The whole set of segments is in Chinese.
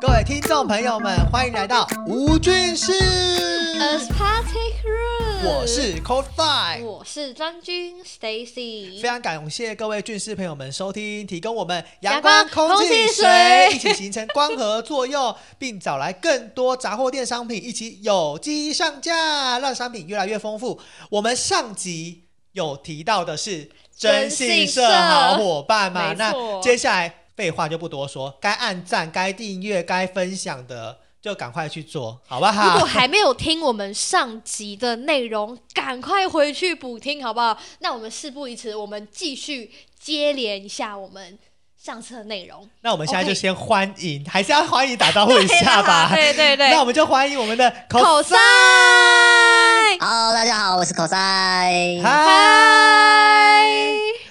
各位听众朋友们，欢迎来到吴俊士 Room，我是 Cold Five。我是张军 Stacy，非常感谢各位俊士朋友们收听，提供我们阳阳光、空气、水一起形成光合作用，并找来更多杂货店商品一起有机上架，让商品越来越丰富。我们上集有提到的是征信社好伙伴嘛，那接下来废话就不多说，该按赞、该订阅、该分享的就赶快去做，好不好如果？还没有听我们上集的内容，赶快回去补听，好不好？那我们事不宜迟，我们继续接连一下我们上次的内容。那我们现在就先欢迎还是要欢迎打招呼一下吧。对对对，那我们就欢迎我们的口塞，Hello，大家好，我是口塞。嗨，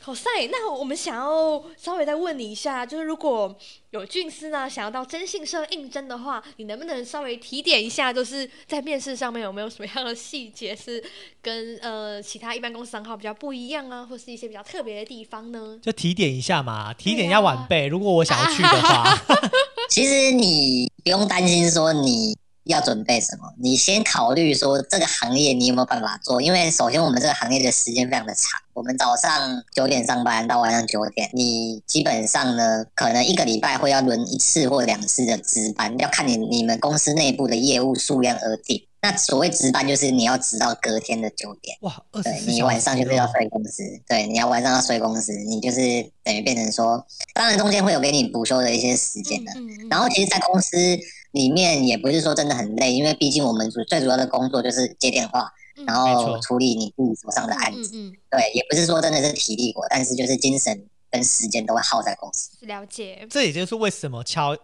嗨，口塞。那我们想要稍微再问你一下，就是如果有俊司呢想要到征信社应征的话，你能不能稍微提点一下，就是在面试上面有没有什么样的细节是跟呃其他一般公司行号比较不一样啊，或是一些比较特别的地方呢？就提点一下嘛，提点一下晚辈。如果我想要去的话，其实你不用担心说你要准备什么，你先考虑说这个行业你有没有办法做。因为首先我们这个行业的时间非常的长，我们早上九点上班到晚上九点，你基本上呢可能一个礼拜会要轮一次或两次的值班，要看你你们公司内部的业务数量而定。那所谓值班就是你要值到隔天的九点。哇，对你晚上就是要哦睡公司，对，你要晚上要睡公司，你就是等于变成说，当然中间会有给你补休的一些时间的。嗯嗯然后其实，在公司里面也不是说真的很累，因为毕竟我们主最主要的工作就是接电话，嗯然后处理你自己手上的案子。嗯嗯对，也不是说真的是体力活，但是就是精神跟时间都会耗在公司。嗯，了解。这也就是为什么敲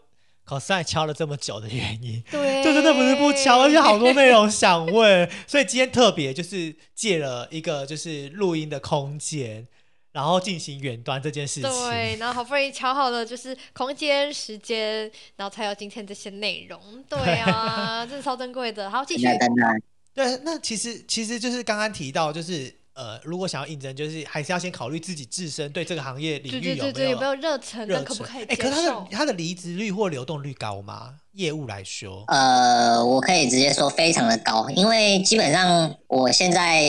考赛敲了这么久的原因。对，就真的不是不敲，而且好多内容想问，所以今天特别就是借了一个就是录音的空间，然后进行远端这件事情。对，然后好不容易调好了，就是空间、时间，然后才有今天这些内容。对啊，这是超珍贵的。好，继续。对，那其实其实就是刚刚提到，就是呃，如果想要应征，就是还是要先考虑自己自身对这个行业领域有没对对对，有没有热忱？热跟可不可以可是他的受？他的离职率或流动率高吗？业务来说，呃，我可以直接说非常的高，因为基本上我现在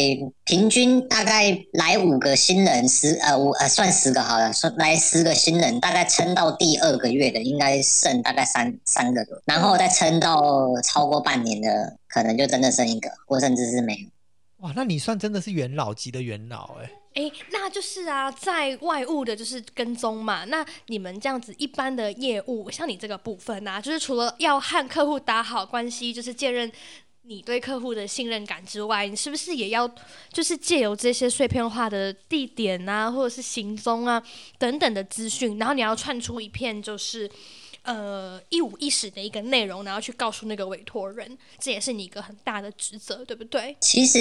平均大概来五个新人，十呃五呃算十个好了，算来十个新人，大概撑到第二个月的应该剩大概三三个多，然后再撑到超过半年的，可能就真的剩一个，或甚至是没有。哇，那你算真的是元老级的元老哎、哎，那就是啊，在外务的就是跟踪嘛。那你们这样子一般的业务，像你这个部分啊，就是除了要和客户打好关系，就是建认你对客户的信任感之外，你是不是也要就是借由这些碎片化的地点啊，或者是行踪啊等等的资讯，然后你要串出一片就是。呃，一五一十的一个内容，然后去告诉那个委托人，这也是你一个很大的职责，对不对？其实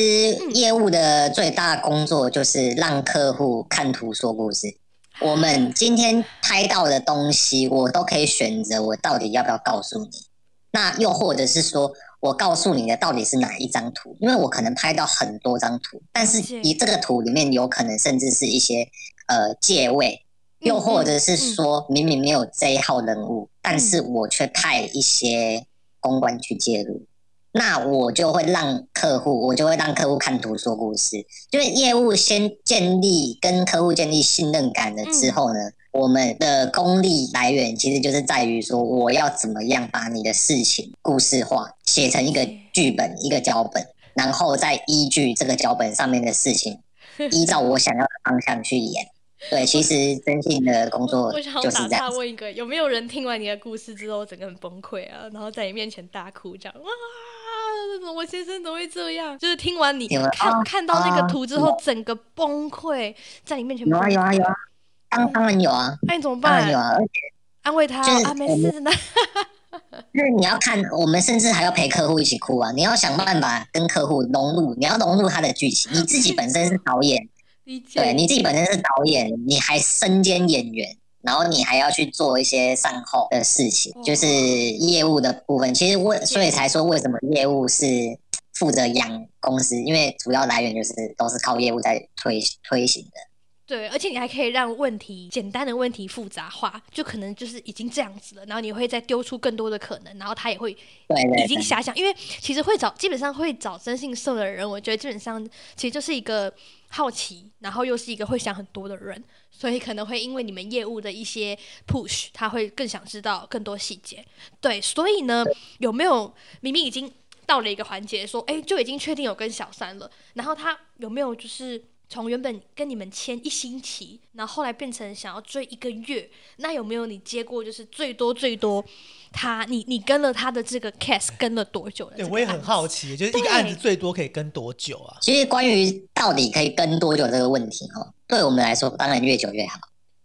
业务的最大工作就是让客户看图说故事。我们今天拍到的东西，我都可以选择我到底要不要告诉你。那又或者是说我告诉你的到底是哪一张图？因为我可能拍到很多张图，但是了解你这个图里面有可能甚至是一些呃借位，又或者是说明明没有这一号人物，但是我却派一些公关去介入。那我就会让客户，我就会让客户看图说故事，就是业务先建立跟客户建立信任感了之后呢，我们的功力来源其实就是在于说，我要怎么样把你的事情故事化，写成一个剧本、一个脚本，然后再依据这个脚本上面的事情，依照我想要的方向去演。对，其实征信的工作就是这样子。岔问一个，有没有人听完你的故事之后，整个很崩溃啊，然后在你面前大哭，这样哇，我先生怎么会这样？就是听完你看看到那个啊图之后，整个崩溃，在你面前有啊有啊有啊，当当然有啊，那你怎么办有？啊，而且安慰他就是啊，没事的。就是你要看，我们甚至还要陪客户一起哭啊！你要想办法跟客户融入，你要融入他的剧情。你自己本身是导演，理解。对你自己本身是导演，你还身兼演员，然后你还要去做一些善后的事情，就是业务的部分。其实为所以才说为什么业务是负责养公司，因为主要来源就是都是靠业务在推推行的。对，而且你还可以让问题简单的问题复杂化，就可能就是已经这样子了，然后你会再丢出更多的可能，然后他也会已经遐想，因为其实会找基本上会找征信社的人，我觉得基本上其实就是一个好奇，然后又是一个会想很多的人，所以可能会因为你们业务的一些 push，他会更想知道更多细节。对，所以呢，有没有明明已经到了一个环节，说哎就已经确定有跟小三了，然后他有没有就是？从原本跟你们签一星期，然后后来变成想要追一个月，那有没有你接过就是最多最多他你你跟了他的这个 case 跟了多久了？对，我也很好奇，就是一个案子最多可以跟多久啊？其实关于到底可以跟多久这个问题，哈，对我们来说当然越久越好。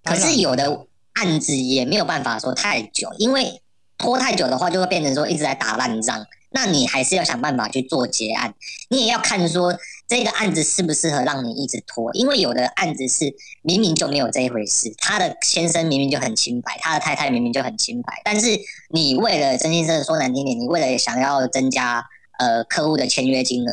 可是有的案子也没有办法说太久，因为拖太久的话，就会变成说一直在打烂仗。那你还是要想办法去做结案，你也要看说。这个案子适不适合让你一直拖？因为有的案子是明明就没有这一回事，他的先生明明就很清白，他的太太明明就很清白，但是你为了真心社说难听点，你为了想要增加呃客户的签约金额，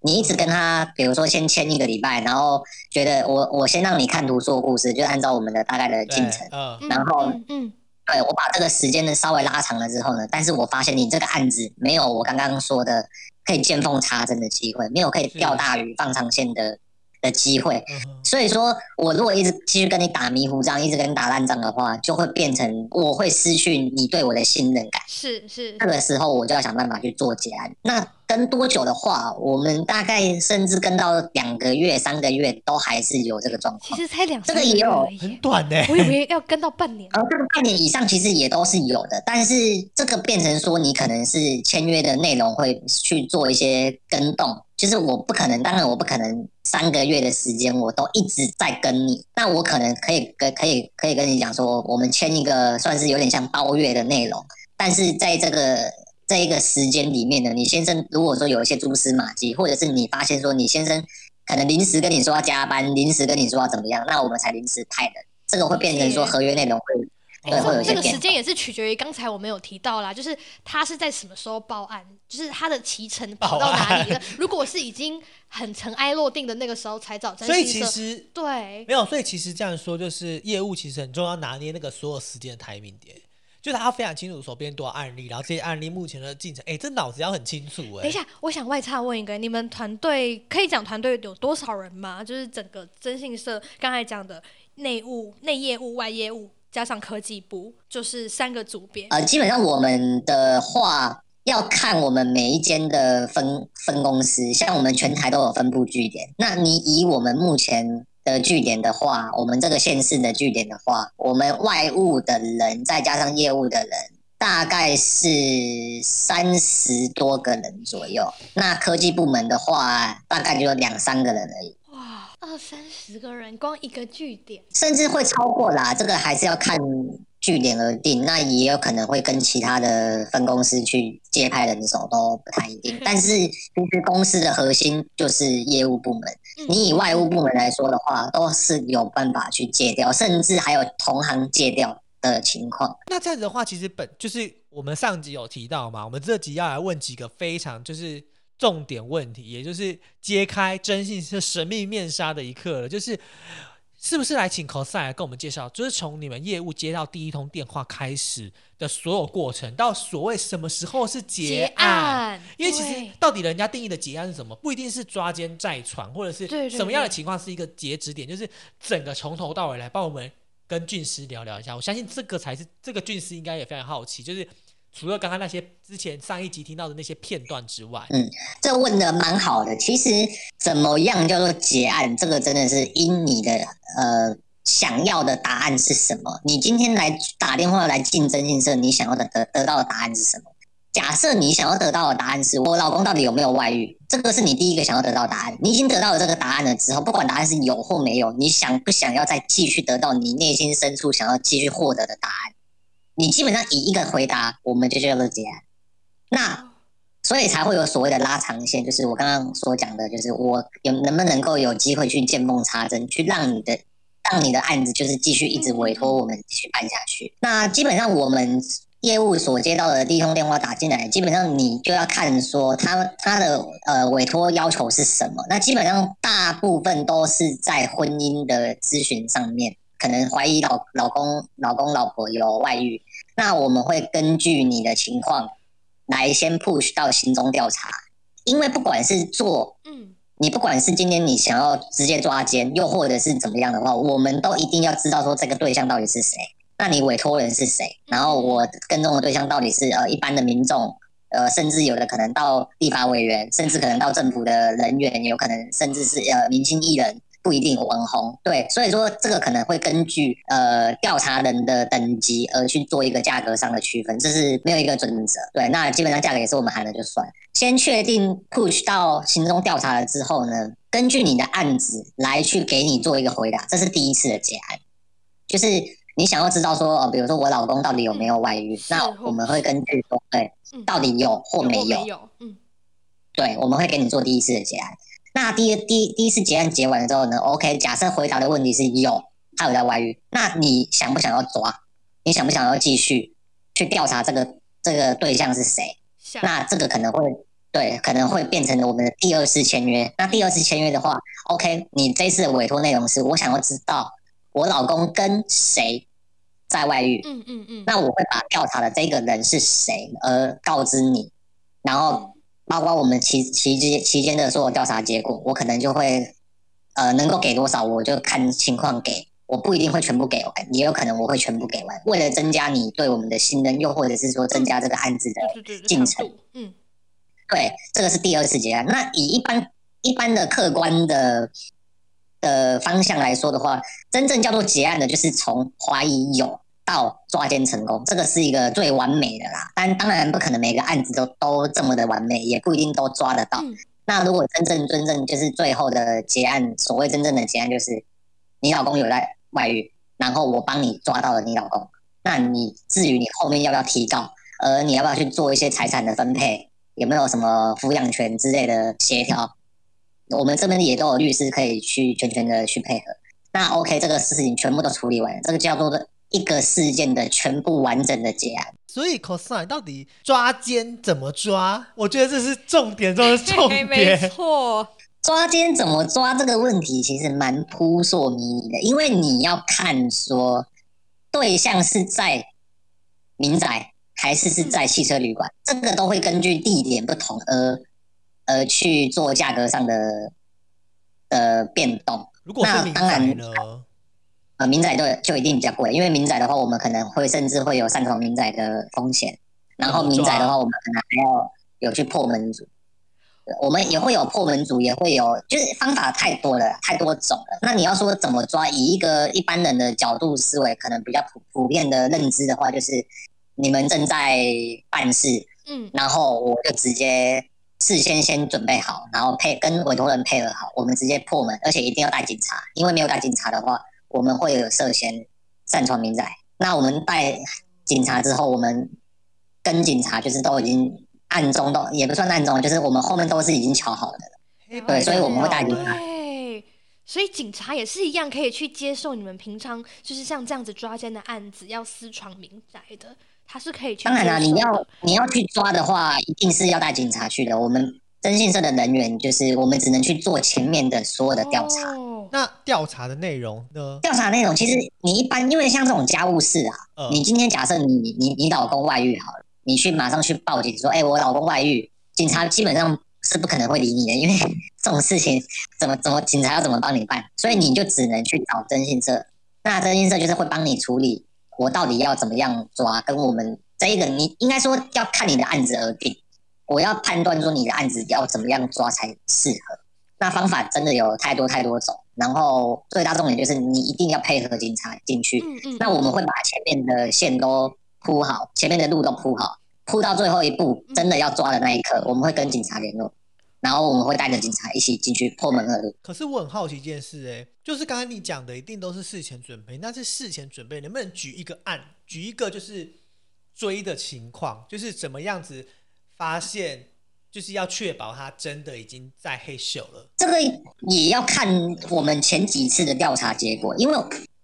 你一直跟他，比如说先签一个礼拜，然后觉得我我先让你看图说故事，就按照我们的大概的进程，然后嗯，对我把这个时间呢稍微拉长了之后呢，但是我发现你这个案子没有我刚刚说的。可以见缝插针的机会，没有可以钓大鱼放长线的的机会。所以说我如果一直继续跟你打迷糊仗，一直跟你打烂仗的话，就会变成我会失去你对我的信任感。是是，那个时候我就要想办法去做结案。那跟多久的话，我们大概甚至跟到两个月、三个月都还是有这个状况。其实才两这个也有很短呢，我以为要跟到半年。呃，这个半年以上其实也都是有的，但是这个变成说你可能是签约的内容会去做一些跟动，就是我不可能，当然我不可能三个月的时间我都一直在跟你，那我可能可以跟可以可以跟你讲说，我们签一个算是有点像包月的内容，但是在这个。在一个时间里面呢，你先生如果说有一些蛛丝马迹，或者是你发现说你先生可能临时跟你说要加班，临时跟你说要怎么样，那我们才临时派人，这个会变成说合约内容会会会有些这个时间也是取决于刚才我们有提到啦，就是他是在什么时候报案，就是他的骑程跑到哪里了。如果是已经很尘埃落定的那个时候才找所以其实对没有，所以其实这样说就是业务其实很重要，拿捏那个所有时间的 timing 点。就他非常清楚手边多少案例，然后这些案例目前的进程，哎，这脑子要很清楚哎。等一下，我想外插问一个，你们团队可以讲团队有多少人吗？就是整个征信社刚才讲的内务、内业务、外业务，加上科技部，就是三个组别。呃，基本上我们的话要看我们每一间的分分公司，像我们全台都有分布据点。那你以我们目前。的据点的话，我们这个县市的据点的话，我们外务的人再加上业务的人，大概是三十多个人左右。那科技部门的话，大概就两三个人而已。哇，二三十个人，光一个据点，甚至会超过啦。这个还是要看。据点而定，那也有可能会跟其他的分公司去接派人手都不太一定。但是其实公司的核心就是业务部门，你以外务部门来说的话，都是有办法去借掉，甚至还有同行借掉的情况。那这样子的话，其实本就是我们上集有提到嘛，我们这集要来问几个非常就是重点问题，也就是揭开征信是神秘面纱的一刻了，就是。是不是来请 cos 来跟我们介绍，就是从你们业务接到第一通电话开始的所有过程，到所谓什么时候是结案？因为其实到底人家定义的结案是什么，不一定是抓奸在床，或者是什么样的情况是一个截止点，就是整个从头到尾来帮我们跟俊师聊聊一下。我相信这个才是这个俊师应该也非常好奇，就是。除了刚刚那些之前上一集听到的那些片段之外，嗯，这问的蛮好的。其实怎么样叫做结案，这个真的是因你的呃想要的答案是什么。你今天来打电话来竞争竞争，你想要的得得到的答案是什么？假设你想要得到的答案是我老公到底有没有外遇，这个是你第一个想要得到答案。你已经得到了这个答案了之后，不管答案是有或没有，你想不想要再继续得到你内心深处想要继续获得的答案？你基本上以一个回答，我们就叫做结案。那所以才会有所谓的拉长线，就是我刚刚所讲的，就是我有能不能够有机会去见缝插针，去让你的让你的案子就是继续一直委托我们去办下去。那基本上我们业务所接到的第一通电话打进来，基本上你就要看说他他的呃委托要求是什么。那基本上大部分都是在婚姻的咨询上面，可能怀疑老老公老公老婆有外遇，那我们会根据你的情况来先 push 到行踪调查，因为不管是做嗯你不管是今天你想要直接抓奸，又或者是怎么样的话，我们都一定要知道说这个对象到底是谁。那你委托人是谁？然后我跟踪的对象到底是呃一般的民众，呃甚至有的可能到立法委员，甚至可能到政府的人员，有可能甚至是呃明星艺人，不一定网红。对，所以说这个可能会根据呃调查人的等级而去做一个价格上的区分，这是没有一个准则。对，那基本上价格也是我们喊了就算。先确定 push 到行踪调查了之后呢，根据你的案子来去给你做一个回答，这是第一次的结案，就是你想要知道说，呃，比如说我老公到底有没有外遇，那我们会根据说，对，嗯，到底有或没有有？嗯对，我们会给你做第一次的结案。那第一第第一次结案结完了之后呢，OK，假设回答的问题是有，他有在外遇，那你想不想要抓？你想不想要继续去调查这个这个对象是谁？那这个可能会对，可能会变成我们的第二次签约。那第二次签约的话，OK，你这次的委托内容是我想要知道我老公跟谁在外遇，嗯嗯嗯，那我会把调查的这个人是谁而告知你，然后包括我们期期间期间的所有调查结果，我可能就会呃能够给多少，我就看情况给。我不一定会全部给完，也有可能我会全部给完。为了增加你对我们的信任，又或者是说增加这个案子的进程，嗯对，这个是第二次结案。那以一般一般的客观的的方向来说的话，真正叫做结案的，就是从怀疑有到抓奸成功，这个是一个最完美的啦。但当然不可能每个案子都都这么的完美，也不一定都抓得到。嗯那如果真正真正就是最后的结案，所谓真正的结案，就是你老公有在外遇，然后我帮你抓到了你老公，那你至于你后面要不要提告，而，你要不要去做一些财产的分配，有没有什么抚养权之类的协调，我们这边也都有律师可以去全权的去配合。那 OK，这个事情全部都处理完，这个叫做一个事件的全部完整的结案。所以 cosine 到底抓奸怎么抓？我觉得这是重点中的重点 没。错，抓奸怎么抓这个问题其实蛮扑朔迷离的，因为你要看说对象是在民宅还是是在汽车旅馆，这个都会根据地点不同而而去做价格上的的变动。如果是民宅那当然呢？呃，民宅的就一定比较贵，因为民宅的话，我们可能会甚至会有擅闯民宅的风险。然后民宅的话，我们可能还要有去破门组，我们也会有破门组，也会有，就是方法太多了，太多种了。那你要说怎么抓，以一个一般人的角度思维，可能比较普普遍的认知的话，就是你们正在办事，嗯然后我就直接事先先准备好，然后配跟委托人配合好，我们直接破门，而且一定要带警察，因为没有带警察的话，我们会有涉嫌擅闯民宅。那我们带警察之后，我们跟警察就是都已经暗中都也不算暗中，就是我们后面都是已经瞧好的了。对所以我们会带警对，所以警察也是一样可以去接受你们平常就是像这样子抓奸的案子，要私闯民宅的，他是可以去当然啦、你要你要去抓的话，一定是要带警察去的。我们征信社的人员就是我们只能去做前面的所有的调查。哦那调查的内容呢？调查内容其实你一般，因为像这种家务事啊，呃你今天假设你你你老公外遇好了，你去马上去报警说，哎、我老公外遇，警察基本上是不可能会理你的，因为这种事情怎么怎么警察要怎么帮你办，所以你就只能去找征信社。那征信社就是会帮你处理，我到底要怎么样抓，跟我们这一个你应该说要看你的案子而定，我要判断说你的案子要怎么样抓才适合。那方法真的有太多太多种，然后最大重点就是你一定要配合警察进去。嗯嗯，那我们会把前面的线都铺好，前面的路都铺好，铺到最后一步，真的要抓的那一刻，我们会跟警察联络，然后我们会带着警察一起进去破门而入。可是我很好奇一件事、哎，就是刚才你讲的，一定都是事前准备。那是事前准备，能不能举一个案，举一个就是追的情况，就是怎么样子发现，就是要确保他真的已经在黑秀了。这个也要看我们前几次的调查结果，因为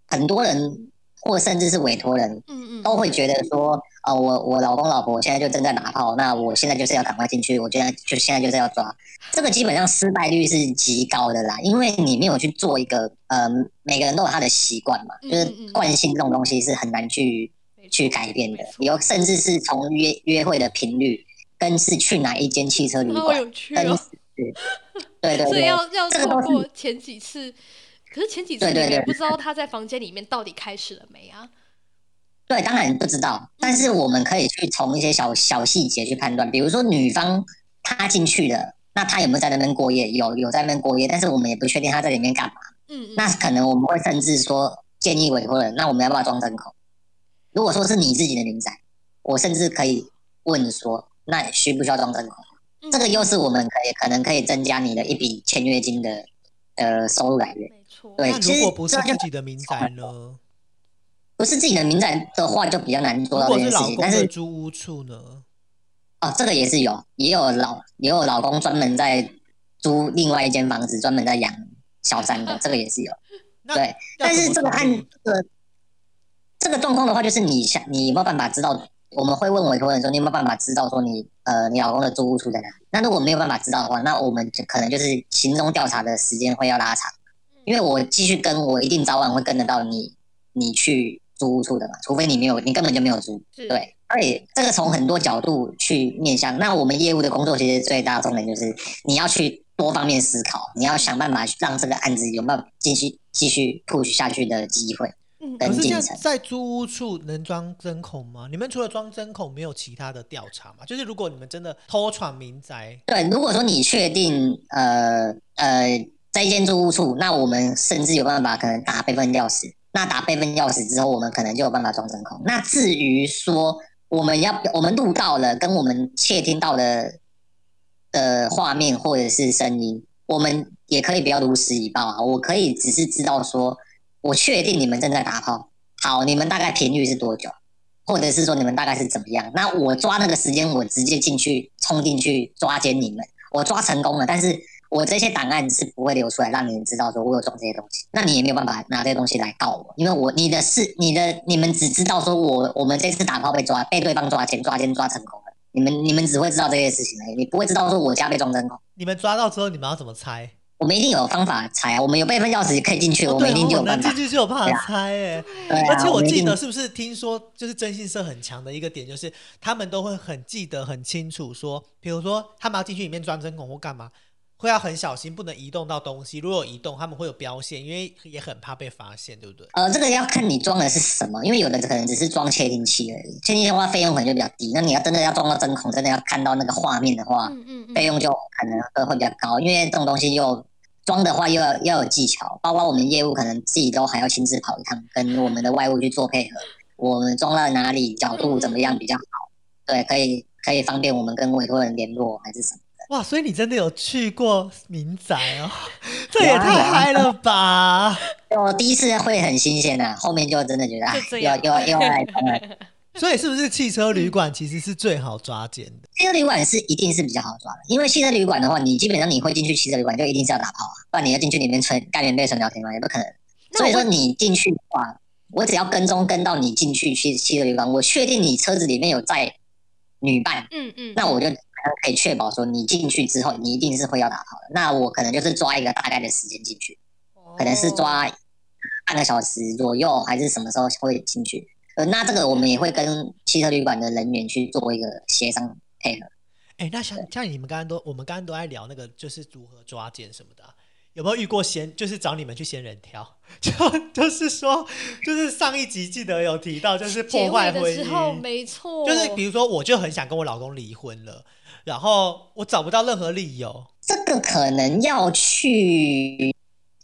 很多人或甚至是委托人，嗯嗯，都会觉得说，哦，我我老公老婆现在就正在拿炮，那我现在就是要赶快进去，我现在就现在就是要抓，这个基本上失败率是极高的啦，因为你没有去做一个，呃，每个人都有他的习惯嘛，嗯就是嗯。嗯惯性这种东西是很难去去改变的。有甚至是从约约会的频率，跟是去哪一间汽车旅馆，好有趣跟哦，对对对，所以要要透过前几次，可是前几次对对对不知道他在房间里面到底开始了没啊？对，当然不知道，但是我们可以去从一些小小细节去判断，比如说女方她进去了，那她有没有在那边过夜？有有在那边过夜，但是我们也不确定她在里面干嘛。嗯嗯，那可能我们会甚至说建议委托人，那我们要不要装针孔？如果说是你自己的民宅，我甚至可以问说，那需不需要装针孔？嗯这个又是我们可以可能可以增加你的一笔签约金的呃收入来源。没错，对其实那如果不是自己的民宅呢？不是自己的民宅的话，就比较难做到这件事情。果是老公但是租屋处呢？哦，这个也是有，也有老也有老公专门在租另外一间房子，专门在养小三的，这个也是有。对，但是这个按处理这个这个状况的话，就是你想你有没有办法知道？我们会问委托人说，你有没有办法知道说你呃你老公的租屋处在哪里？那如果没有办法知道的话，那我们就可能就是行踪调查的时间会要拉长，因为我继续跟我一定早晚会跟得到你你去租屋处的嘛，除非你没有你根本就没有租。是，对，而且这个从很多角度去面向。那我们业务的工作其实最大的重点就是你要去多方面思考，你要想办法让这个案子有没有继续继续 push 下去的机会。嗯可是这样进程在租屋处能装针孔吗？你们除了装针孔，没有其他的调查吗？就是如果你们真的偷闯民宅，对，如果说你确定呃呃在一间租屋处，那我们甚至有办法可能打备份钥匙。那打备份钥匙之后，我们可能就有办法装针孔。那至于说我们要我们录到了跟我们窃听到的的画面或者是声音，我们也可以不要如实以报啊。我可以只是知道说，我确定你们正在打炮，好，你们大概频率是多久，或者是说你们大概是怎么样？那我抓那个时间，我直接进去冲进去抓奸你们，我抓成功了，但是我这些档案是不会流出来，让你们知道说我有装这些东西，那你也没有办法拿这些东西来告我，因为我你的事你的你们只知道说我我们这次打炮被抓，被对方抓奸，抓奸抓成功了。你们你们只会知道这些事情而已，你不会知道说我家被装针孔。你们抓到之后，你们要怎么猜？我们一定有方法猜啊，我们有备份钥匙可以进去，哦我们一定就有办法能进。去就有办法猜哎。对啊而且我记得是不是听说，就是征信社很强的一个点，就是他们都会很记得很清楚，说，比如说他们要进去里面装针孔或干嘛，会要很小心，不能移动到东西。如果有移动，他们会有标线，因为也很怕被发现，对不对？呃，这个要看你装的是什么，因为有的可能只是装窃听器而已，窃听器的话费用可能就比较低。那你要真的要装到针孔，真的要看到那个画面的话，嗯嗯嗯，费用就可能呃会比较高，因为这种东西又装的话又要要有技巧，包括我们业务可能自己都还要亲自跑一趟，跟我们的外务去做配合，我们装到哪里角度怎么样比较好，对，可以可以方便我们跟委托人联络还是什么。哇，所以你真的有去过民宅哦，这也有啊太嗨了吧！我第一次会很新鲜的、后面就真的觉得哎就这，又样又又要来装了。所以是不是汽车旅馆其实是最好抓奸的？汽车旅馆是一定是比较好抓的，因为汽车旅馆的话，你基本上你会进去汽车旅馆，就一定是要打炮啊，不然你要进去里面纯盖棉被纯聊天吗？也不可能。所以说你进去的话，我只要跟踪跟到你进去去汽车旅馆，我确定你车子里面有在女伴，嗯嗯，那我就可以确保说你进去之后，你一定是会要打炮的。那我可能就是抓一个大概的时间进去，可能是哦抓半个小时左右，还是什么时候会进去？呃，那这个我们也会跟汽车旅馆的人员去做一个协商配合。哎，那像像你们刚刚都，我们刚刚都在聊那个，就是如何抓奸什么的啊、有没有遇过仙？就是找你们去仙人跳，就就是说，就是上一集记得有提到，就是破坏婚姻的时候，姻，没错，就是比如说，我就很想跟我老公离婚了，然后我找不到任何理由，这个可能要去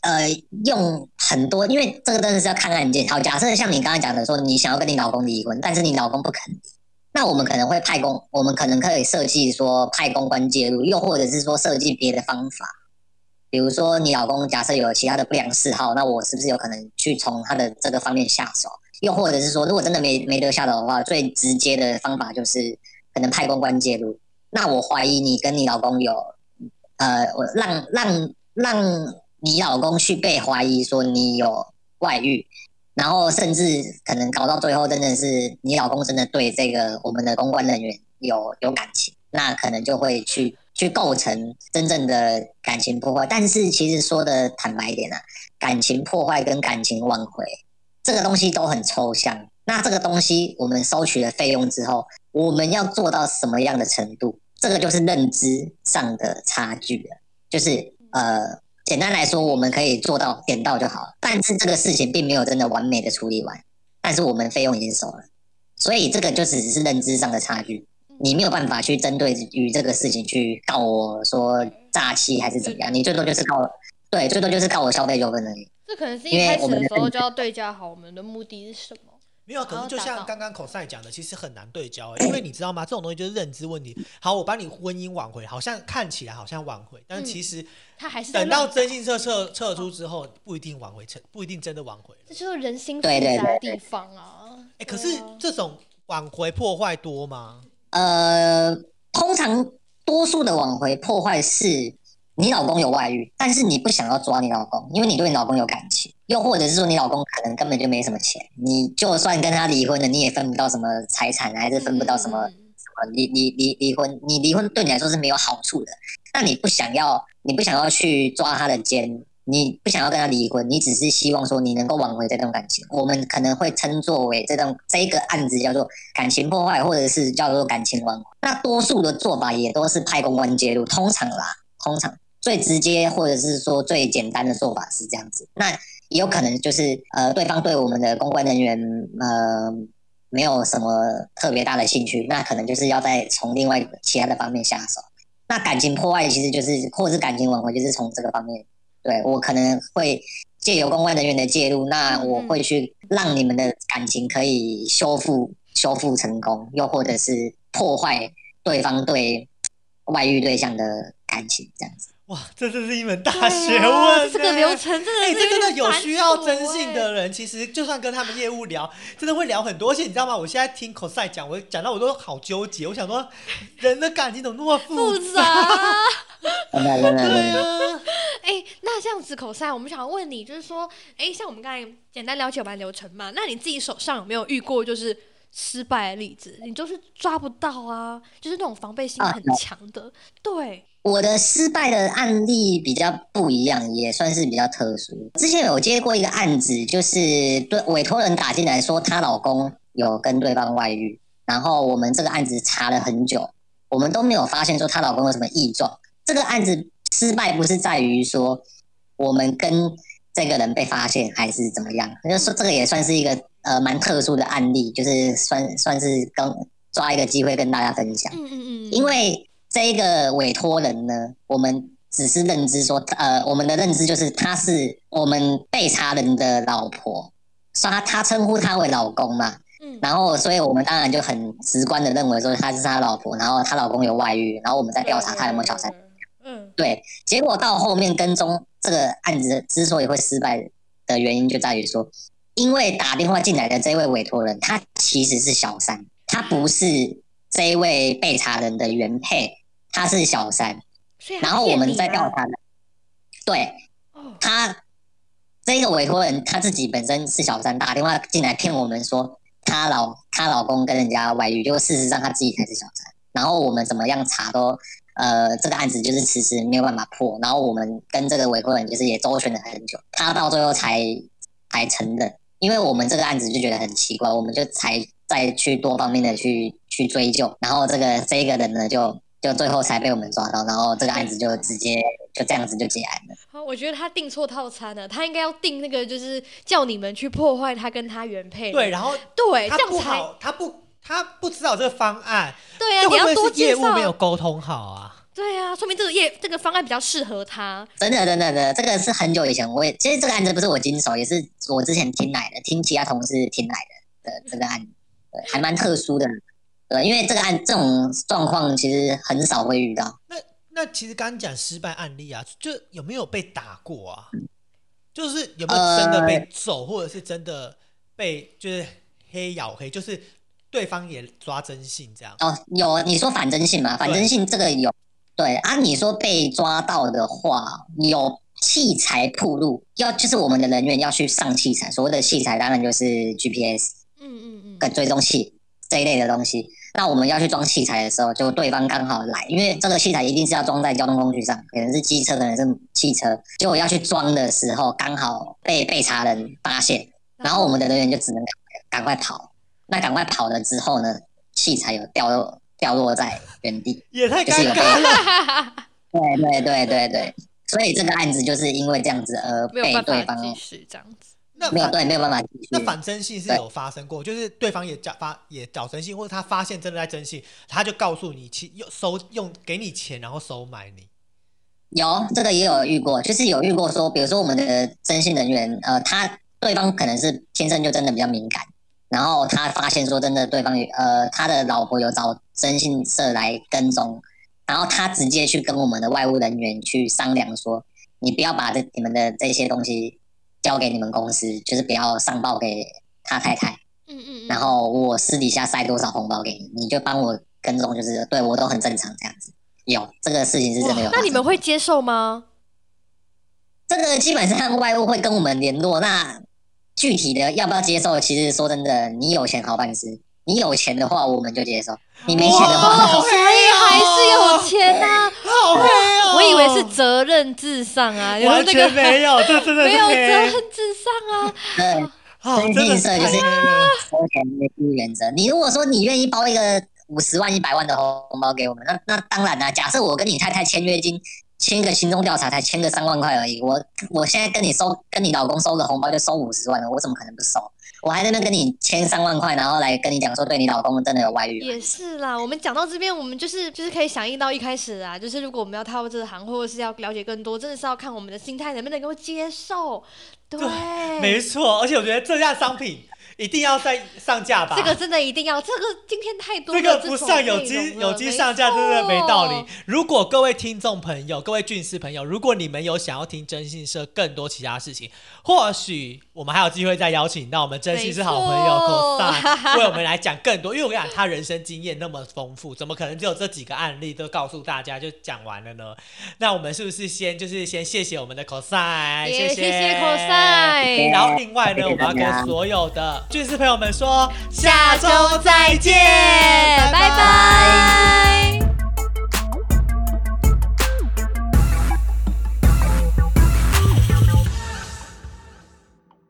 呃用很多，因为这个真的是要看案件。好，假设像你刚才讲的说，你想要跟你老公离婚，但是你老公不肯，那我们可能会派公，我们可能可以设计说派公关介入，又或者是说设计别的方法。比如说，你老公假设有其他的不良嗜好，那我是不是有可能去从他的这个方面下手？又或者是说，如果真的没没得下手的话，最直接的方法就是可能派公关介入。那我怀疑你跟你老公有呃，我让让让你老公去被怀疑说你有外遇，然后甚至可能搞到最后，真的是你老公真的对这个我们的公关人员有有感情，那可能就会去去构成真正的感情破坏。但是其实说的坦白一点啊，感情破坏跟感情挽回这个东西都很抽象。那这个东西我们收取了费用之后，我们要做到什么样的程度？这个就是认知上的差距了。就是呃，简单来说，我们可以做到点到就好，但是这个事情并没有真的完美的处理完。但是我们费用已经收了，所以这个就只是认知上的差距。你没有办法去针对于这个事情去告我说诈欺还是怎么样，你最多就是告，对，最多就是告我消费纠纷而已。这可能是一开始的时候就要对焦好我们的目的是什么。没有，可能就像刚刚口赛讲的，其实很难对焦，因为你知道吗？这种东西就是认知问题。好，我帮你婚姻挽回，好像看起来好像挽回，但是其实他还是等到征信社撤撤出之后，不一定挽回成，不一定真的挽回。这就是人心复杂的地方啊！哎，可是这种挽回破坏多吗？呃，通常多数的挽回破坏是。你老公有外遇，但是你不想要抓你老公，因为你对你老公有感情，又或者是说你老公可能根本就没什么钱，你就算跟他离婚了，你也分不到什么财产，还是分不到什么什么离离离离婚，你离婚对你来说是没有好处的。那你不想要，你不想要去抓他的奸，你不想要跟他离婚，你只是希望说你能够挽回这段感情。我们可能会称作为这段这个案子叫做感情破坏，或者是叫做感情挽回。那多数的做法也都是派公关介入，通常啦，通常。最直接或者是说最简单的做法是这样子，那也有可能就是呃对方对我们的公关人员呃没有什么特别大的兴趣，那可能就是要在从另外其他的方面下手。那感情破坏其实就是或是感情挽回就是从这个方面，对我可能会借由公关人员的介入，那我会去让你们的感情可以修复修复成功，又或者是破坏对方对外遇对象的感情这样子。哇，这真是一门大学问！这个流程真的，哎，这真的有需要征信的人，其实就算跟他们业务聊，真的会聊很多。而且你知道吗？我现在听 cos 讲，我讲到我都好纠结。我想说，人的感情怎么那么复杂？对啊。哎，那这样子 cos，我们想要问你，就是说，哎，像我们刚才简单了解完流程嘛，那你自己手上有没有遇过就是失败的例子？你就是抓不到啊，就是那种防备心很强的，对。我的失败的案例比较不一样，也算是比较特殊。之前有接过一个案子，就是对委托人打进来说她老公有跟对方外遇，然后我们这个案子查了很久，我们都没有发现说她老公有什么异状。这个案子失败不是在于说我们跟这个人被发现还是怎么样，就说这个也算是一个呃蛮特殊的案例，就是算算是跟抓一个机会跟大家分享。嗯嗯嗯，因为。这一个委托人呢，我们只是认知说，呃，我们的认知就是他是我们被查人的老婆，他他称呼他为老公嘛，嗯，然后所以我们当然就很直观的认为说他是他老婆，然后她老公有外遇，然后我们在调查他有没有小三，嗯，对，结果到后面跟踪这个案子之所以会失败的原因就在于说，因为打电话进来的这位委托人他其实是小三，他不是这一位被查人的原配。他是小三，然后我们在调查的，对，他这个委托人他自己本身是小三，打电话进来骗我们说他老他老公跟人家外遇，就事实上他自己才是小三。然后我们怎么样查都，呃，这个案子就是迟迟没有办法破。然后我们跟这个委托人就是也周旋了很久，他到最后才才承认，因为我们这个案子就觉得很奇怪，我们就才再去多方面的去去追究。然后这个这个人呢就。就最后才被我们抓到，然后这个案子就直接就这样子就结案了。好，我觉得他订错套餐了，他应该要订那个，就是叫你们去破坏他跟他原配。对，然后对，他不好，他不他不知道这个方案。对啊，你要多介绍。业务没有沟通好啊。对啊，说明这个业这个方案比较适合他。真的，真的，真的，这个是很久以前，我也其实这个案子不是我经手，也是我之前听来的，听其他同事听来的的这个案子，对，还蛮特殊的。对，因为这个案这种状况其实很少会遇到。那那其实刚刚讲失败案例啊，就有没有被打过啊？就是有没有真的被揍，或者是真的被就是黑咬黑，就是对方也抓征信这样？哦，有你说反征信嘛？反征信这个有。对啊，你说被抓到的话，有器材铺路，要就是我们的人员要去上器材，所谓的器材当然就是 GPS 嗯嗯嗯，跟追踪器这一类的东西。那我们要去装器材的时候，就对方刚好来，因为这个器材一定是要装在交通工具上，可能是机车，可能是汽车。结果要去装的时候，刚好被被查人发现，然后我们的人员就只能赶快跑。那赶快跑了之后呢，器材有掉落掉落在原地，也太尴尬了。对对对对对，所以这个案子就是因为这样子而被对方办法继续这样子。那没有对没有办法继续。那反征信是有发生过，就是对方也假发也找征信，或者他发现真的在征信，他就告诉你其用收用给你钱，然后收买你。有这个也有遇过，就是有遇过说，比如说我们的征信人员，呃，他对方可能是天生就真的比较敏感，然后他发现说真的对方有呃他的老婆有找征信社来跟踪，然后他直接去跟我们的外务人员去商量说，你不要把这你们的这些东西交给你们公司，就是不要上报给他太太，嗯嗯嗯，然后我私底下塞多少红包给你，你就帮我跟踪，就是对我都很正常这样子。有这个事情是真的有。那你们会接受吗？这个基本上外务会跟我们联络，那具体的要不要接受，其实说真的，你有钱好办事，你有钱的话我们就接受，你没钱的哦，话，所以还是有钱呐、好黑哦！我以为是责任至上啊，就是完那个全没有，这真的没有责任至上啊。对，好，真的是太黑了。收钱的第一原则。你如果说你愿意包一个五十万、一百万的红包给我们，那那当然啦、假设我跟你太太签约金，签个行踪调查才签个三万块而已，我我现在跟你收，跟你老公收个红包就收五十万了，我怎么可能不收？我还在那跟你签三万块，然后来跟你讲说，对你老公真的有外遇。也是啦，我们讲到这边，我们就是就是可以响应到一开始啊，就是如果我们要踏入这行，或者是要了解更多，真的是要看我们的心态能不能够接受。对，没错，而且我觉得这样商品一定要再上架吧。这个真的一定要，这个今天太多这了个不上有机有机上架真的没道理。。如果各位听众朋友、各位俊师朋友，如果你们有想要听征信社更多其他事情，或许我们还有机会再邀请到我们征信是好朋友 cos 为我们来讲更多。因为我跟你讲，他人生经验那么丰富，怎么可能只有这几个案例都告诉大家就讲完了呢？那我们是不是先就是先谢谢我们的 cos，也谢谢谢 cos 然后另外呢，我们要跟所有的俊士朋友们说，下周再见，拜拜